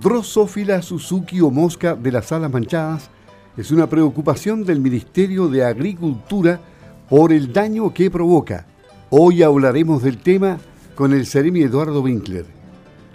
Drosophila Suzuki o mosca de las alas manchadas es una preocupación del Ministerio de Agricultura por el daño que provoca. Hoy hablaremos del tema con el Ceremi Eduardo Winkler.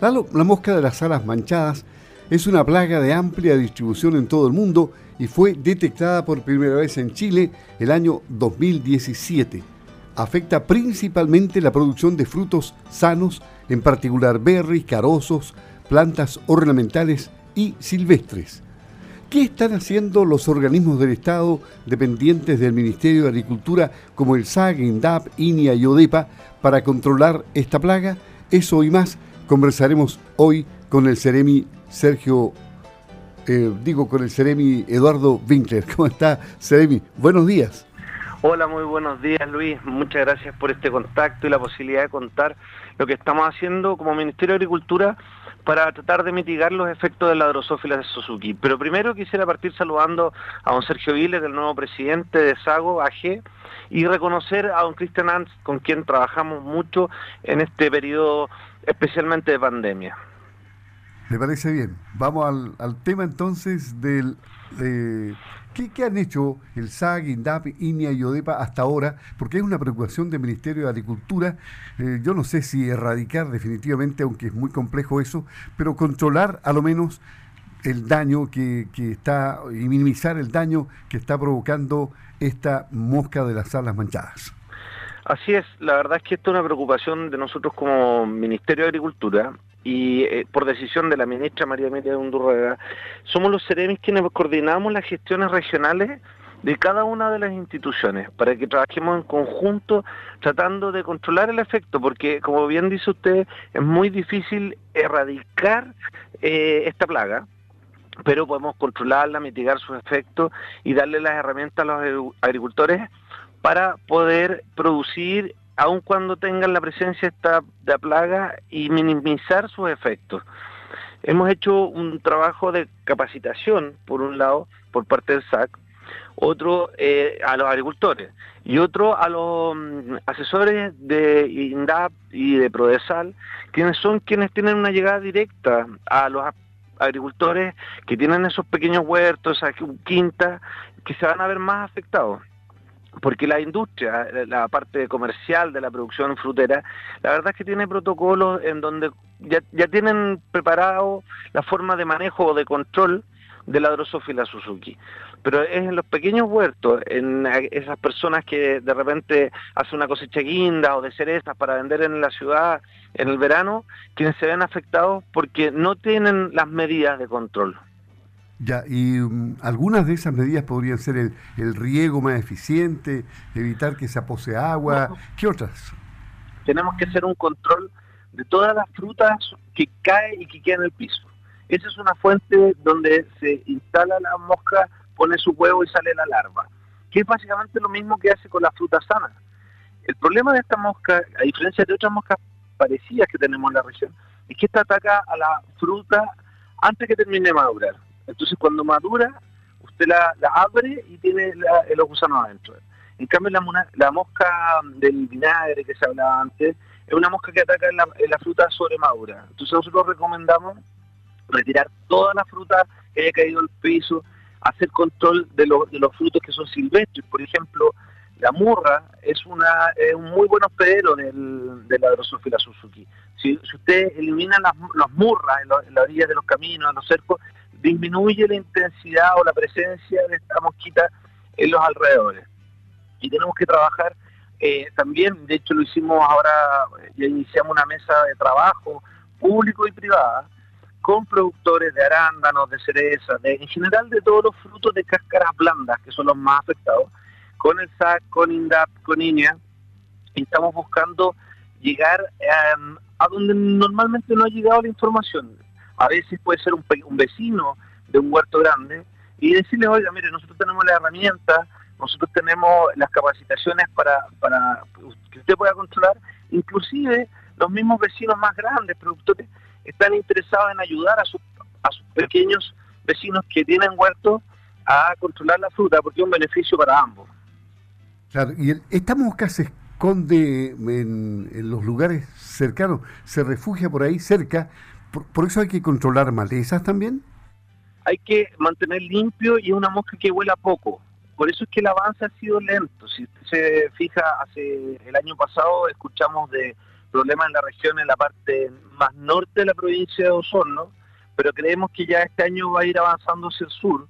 La, mosca de las alas manchadas es una plaga de amplia distribución en todo el mundo y fue detectada por primera vez en Chile el año 2017. Afecta principalmente la producción de frutos sanos, en particular berries, carozos, plantas ornamentales y silvestres. ¿Qué están haciendo los organismos del Estado dependientes del Ministerio de Agricultura como el SAG, INDAP, INIA y ODEPA para controlar esta plaga? Eso y más conversaremos hoy con el Ceremi Sergio, eh, digo con el Ceremi Eduardo Winkler. ¿Cómo está, Ceremi? Buenos días. Hola, muy buenos días Luis. Muchas gracias por este contacto y la posibilidad de contar lo que estamos haciendo como Ministerio de Agricultura para tratar de mitigar los efectos de la drosófila de Suzuki. Pero primero quisiera partir saludando a don Sergio Viles, el nuevo presidente de Sago AG, y reconocer a don Cristian Ants, con quien trabajamos mucho en este periodo especialmente de pandemia. Me parece bien. Vamos al, tema entonces del... ¿qué, han hecho el SAG, INDAP, INIA y ODEPA hasta ahora? Porque es una preocupación del Ministerio de Agricultura. Eh, yo no sé si erradicar definitivamente, aunque es muy complejo eso, pero controlar a lo menos el daño que, está y minimizar el daño que está provocando esta mosca de las alas manchadas. Así es, la verdad es que esto es una preocupación de nosotros como Ministerio de Agricultura y eh, por decisión de la ministra María Emilia de Undurraga, somos los seremis quienes coordinamos las gestiones regionales de cada una de las instituciones para que trabajemos en conjunto tratando de controlar el efecto, porque como bien dice usted, es muy difícil erradicar eh, esta plaga, pero podemos controlarla, mitigar sus efectos y darle las herramientas a los agricultores para poder producir aun cuando tengan la presencia esta de plaga y minimizar sus efectos. Hemos hecho un trabajo de capacitación, por un lado, por parte del SAC, otro eh, a los agricultores y otro a los mm, asesores de INDAP y de Prodesal, quienes son quienes tienen una llegada directa a los agricultores que tienen esos pequeños huertos, esa quinta, que se van a ver más afectados porque la industria, la parte comercial de la producción frutera, la verdad es que tiene protocolos en donde ya, ya tienen preparado la forma de manejo o de control de la drosófila Suzuki. Pero es en los pequeños huertos, en esas personas que de repente hacen una cosecha guinda o de cerezas para vender en la ciudad en el verano, quienes se ven afectados porque no tienen las medidas de control. Ya, y mm, algunas de esas medidas podrían ser el, riego más eficiente, evitar que se apose agua, ¿qué otras? Tenemos que hacer un control de todas las frutas que cae y que queda en el piso. Esa es una fuente donde se instala la mosca, pone su huevo y sale la larva, que es básicamente lo mismo que hace con la fruta sana. El problema de esta mosca, a diferencia de otras moscas parecidas que tenemos en la región, es que esta ataca a la fruta antes que termine de madurar. Entonces cuando madura, usted la, abre y tiene los gusanos adentro. En cambio la, la, mosca del vinagre que se hablaba antes, es una mosca que ataca en la, fruta sobre madura. Entonces nosotros recomendamos retirar toda la fruta que haya caído al piso, hacer control de, los frutos que son silvestres. Por ejemplo, la murra es, un muy buen hospedero del, de la Drosophila Suzuki. Si, usted elimina las, murras en, en, la orilla de los caminos, en los cercos, disminuye la intensidad o la presencia de esta mosquita en los alrededores. Y tenemos que trabajar eh, también, de hecho lo hicimos ahora, ya iniciamos una mesa de trabajo público y privada con productores de arándanos, de cerezas, en general de todos los frutos de cáscaras blandas, que son los más afectados, con el SAC, con INDAP, con INEA, y estamos buscando llegar em, a donde normalmente no ha llegado la información a veces puede ser un, vecino de un huerto grande, y decirle, oiga, mire, nosotros tenemos la herramienta, nosotros tenemos las capacitaciones para, para que usted pueda controlar, inclusive los mismos vecinos más grandes, productores, están interesados en ayudar a sus, a sus pequeños vecinos que tienen huertos a controlar la fruta, porque es un beneficio para ambos. Claro, y esta mosca se esconde en, los lugares cercanos, se refugia por ahí cerca por, eso hay que controlar malezas también? Hay que mantener limpio y una mosca que huela poco. Por eso es que el avance ha sido lento. Si usted se fija, hace el año pasado escuchamos de problemas en la región, en la parte más norte de la provincia de Osorno, pero creemos que ya este año va a ir avanzando hacia el sur,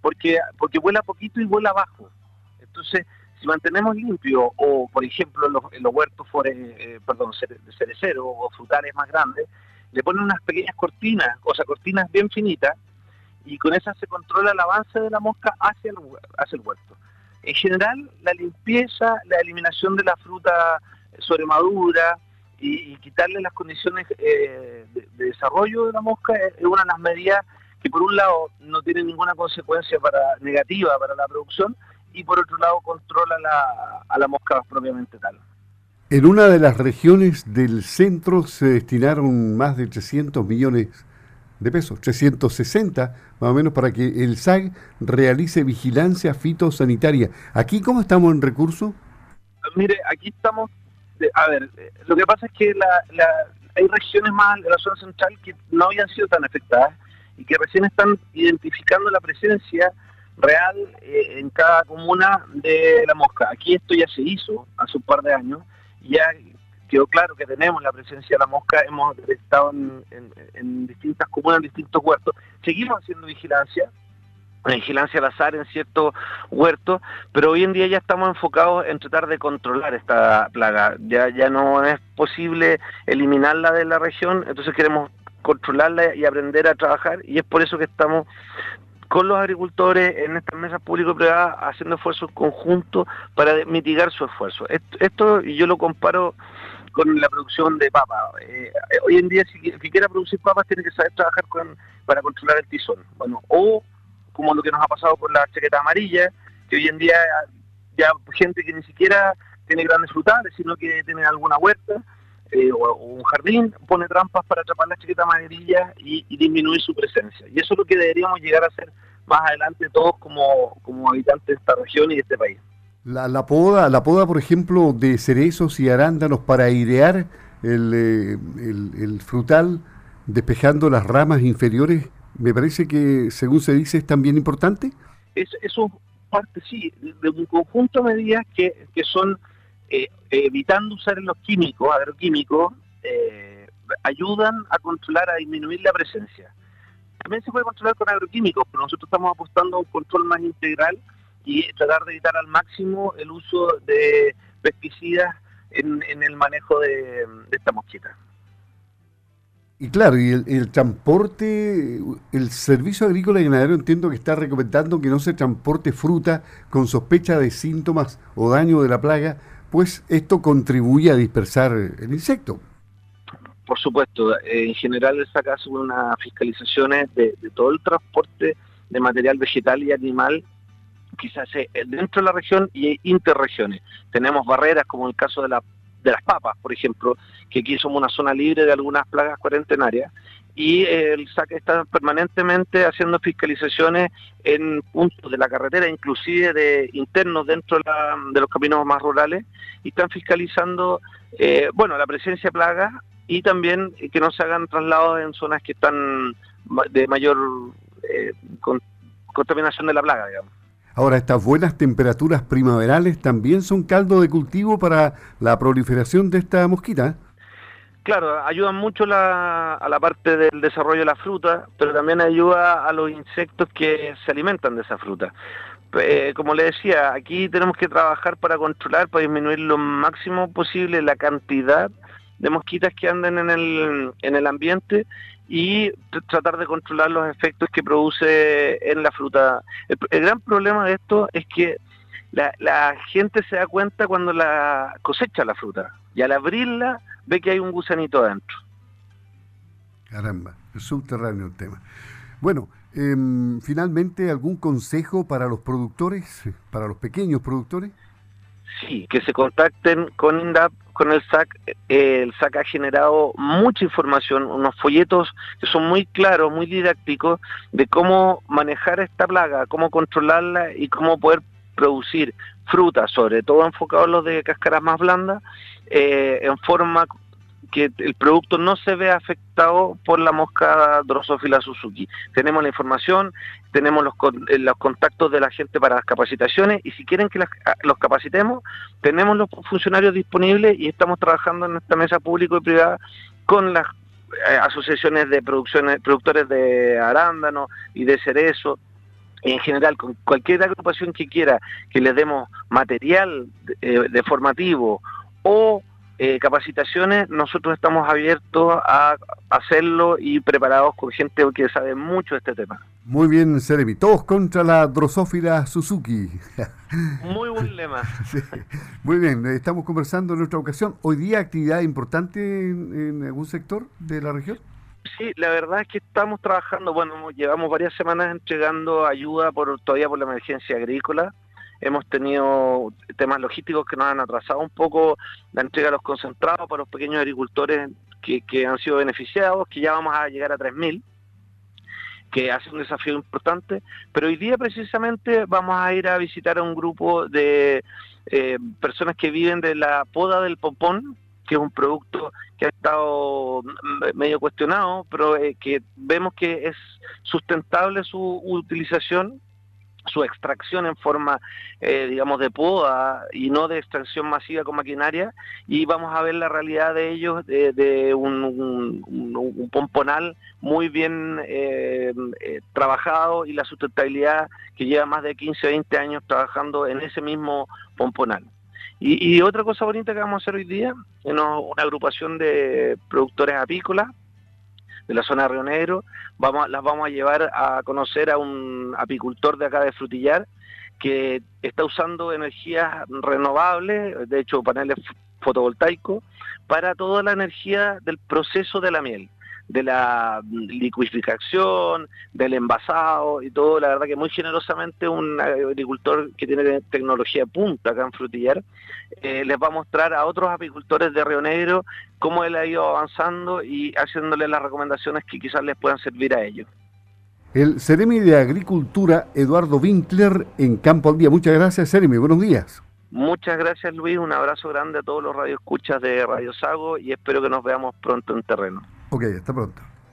porque, porque vuela poquito y vuela bajo. Entonces, si mantenemos limpio, o por ejemplo en los huertos eh, perdón, cerecero o frutales más grandes, le ponen unas pequeñas cortinas, o sea, cortinas bien finitas, y con esas se controla el avance de la mosca hacia el, hacia el huerto. En general, la limpieza, la eliminación de la fruta sobremadura y, y quitarle las condiciones eh, de, desarrollo de la mosca es una de las medidas que por un lado no tienen ninguna consecuencia para negativa para la producción y por otro lado controla a la mosca propiamente tal. En una de las regiones del centro se destinaron más de 300 millones de pesos, 360 más o menos para que el SAG realice vigilancia fitosanitaria. ¿Aquí cómo estamos en recursos? Mire, aquí estamos, a ver, lo que pasa es que la, hay regiones más de la zona central que no habían sido tan afectadas y que recién están identificando la presencia real eh, en cada comuna de la mosca. Aquí esto ya se hizo hace un par de años ya quedó claro que tenemos la presencia de la mosca, hemos estado en, distintas comunas, en distintos huertos, seguimos haciendo vigilancia, vigilancia al azar en ciertos huertos, pero hoy en día ya estamos enfocados en tratar de controlar esta plaga. Ya, ya no es posible eliminarla de la región, entonces queremos controlarla y aprender a trabajar y es por eso que estamos con los agricultores en estas mesas público-privadas haciendo esfuerzos conjuntos para mitigar su esfuerzo. Esto, y yo lo comparo con la producción de papas. Eh, hoy en día, si, si, quiere producir papas, tiene que saber trabajar con, para controlar el tizón. Bueno, o como lo que nos ha pasado con la chaqueta amarilla, que hoy en día ya gente que ni siquiera tiene grandes frutales, sino que tiene alguna huerta, eh, o, un jardín, pone trampas para atrapar la chiquita amarilla y, disminuir su presencia. Y eso es lo que deberíamos llegar a hacer más adelante todos como, como habitantes de esta región y de este país. La, la, poda, la poda, por ejemplo, de cerezos y arándanos para airear el, eh, el, frutal, despejando las ramas inferiores, me parece que, según se dice, es también importante. Es, eso parte, sí, de un conjunto de medidas que, que son eh, evitando usar los químicos, agroquímicos, eh, ayudan a controlar, a disminuir la presencia. También se puede controlar con agroquímicos, pero nosotros estamos apostando a un control más integral y tratar de evitar al máximo el uso de pesticidas en, el manejo de, esta mosquita. Y claro, y el, el, transporte, el Servicio Agrícola y Ganadero entiendo que está recomendando que no se transporte fruta con sospecha de síntomas o daño de la plaga pues esto contribuye a dispersar el insecto. Por supuesto, en general el SAC hace unas fiscalizaciones de, todo el transporte de material vegetal y animal quizás dentro de la región y interregiones. Tenemos barreras como el caso de, de las papas, por ejemplo, que aquí somos una zona libre de algunas plagas cuarentenarias y el SAC está permanentemente haciendo fiscalizaciones en puntos de la carretera, inclusive de internos dentro de, los caminos más rurales, y están fiscalizando, eh, bueno, la presencia de plagas y también que no se hagan traslados en zonas que están de mayor eh, contaminación de la plaga, digamos. Ahora, estas buenas temperaturas primaverales también son caldo de cultivo para la proliferación de esta mosquita. Claro, ayudan mucho a la parte del desarrollo de la fruta, pero también ayuda a los insectos que se alimentan de esa fruta. Eh, como le decía, aquí tenemos que trabajar para controlar, para disminuir lo máximo posible la cantidad de mosquitas que anden en el, en el ambiente y tratar de controlar los efectos que produce en la fruta. El, gran problema de esto es que la, la gente se da cuenta cuando la cosecha la fruta y al abrirla ve que hay un gusanito adentro. Caramba, es subterráneo el tema. Bueno, em, finalmente, ¿algún consejo para los productores, para los pequeños productores? Sí, que se contacten con INDAP, con el SAC. el SAC ha generado mucha información, unos folletos que son muy claros, muy didácticos, de cómo manejar esta plaga, cómo controlarla y cómo poder producir frutas, sobre todo enfocados en los de cáscaras más blandas, eh, en forma que el producto no se ve afectado por la mosca Drosophila Suzuki. Tenemos la información, tenemos los, eh, los contactos de la gente para las capacitaciones y si quieren que ah, los capacitemos, tenemos los funcionarios disponibles y estamos trabajando en esta mesa público y privada con las eh, asociaciones de producciones, productores de arándano y de cerezo, en general, con cualquier agrupación que quiera que les demos material eh, de formativo o eh, capacitaciones, nosotros estamos abiertos a hacerlo y preparados con gente que sabe mucho de este tema. Muy bien, Seremi. Todos contra la drosófila Suzuki. Muy buen lema. Muy bien, estamos conversando en nuestra ocasión. ¿Hoy día actividad importante en, en algún sector de la región? Sí, la verdad es que estamos trabajando, bueno, llevamos varias semanas entregando ayuda por todavía por la emergencia agrícola. Hemos tenido temas logísticos que nos han atrasado un poco la entrega de los concentrados para los pequeños agricultores que, han sido beneficiados, que ya vamos a llegar a 3.000 que hace un desafío importante, pero hoy día precisamente vamos a ir a visitar a un grupo de eh, personas que viven de la poda del popón, que es un producto que ha estado medio cuestionado, pero eh, que vemos que es sustentable su utilización su extracción en forma, eh, digamos, de poda y no de extracción masiva con maquinaria, y vamos a ver la realidad de ellos de, un, pomponal muy bien eh, trabajado y la sustentabilidad que lleva más de 15 o 20 años trabajando en ese mismo pomponal. Y, otra cosa bonita que vamos a hacer hoy día, una agrupación de productores apícolas, de la zona de Río Negro. Vamos, las vamos a llevar a conocer a un apicultor de acá de Frutillar que está usando energías renovables, de hecho paneles fotovoltaicos, para toda la energía del proceso de la miel de la liquificación, del envasado y todo, la verdad que muy generosamente un agricultor que tiene tecnología punta acá en Frutillar eh, les va a mostrar a otros apicultores de Río Negro cómo él ha ido avanzando y haciéndole las recomendaciones que quizás les puedan servir a ellos. El Ceremi de Agricultura, Eduardo Winkler, en Campo al Día. Muchas gracias, Ceremi. Buenos días. Muchas gracias, Luis. Un abrazo grande a todos los radioescuchas de Radio Sago y espero que nos veamos pronto en terreno. Ok, hasta pronto.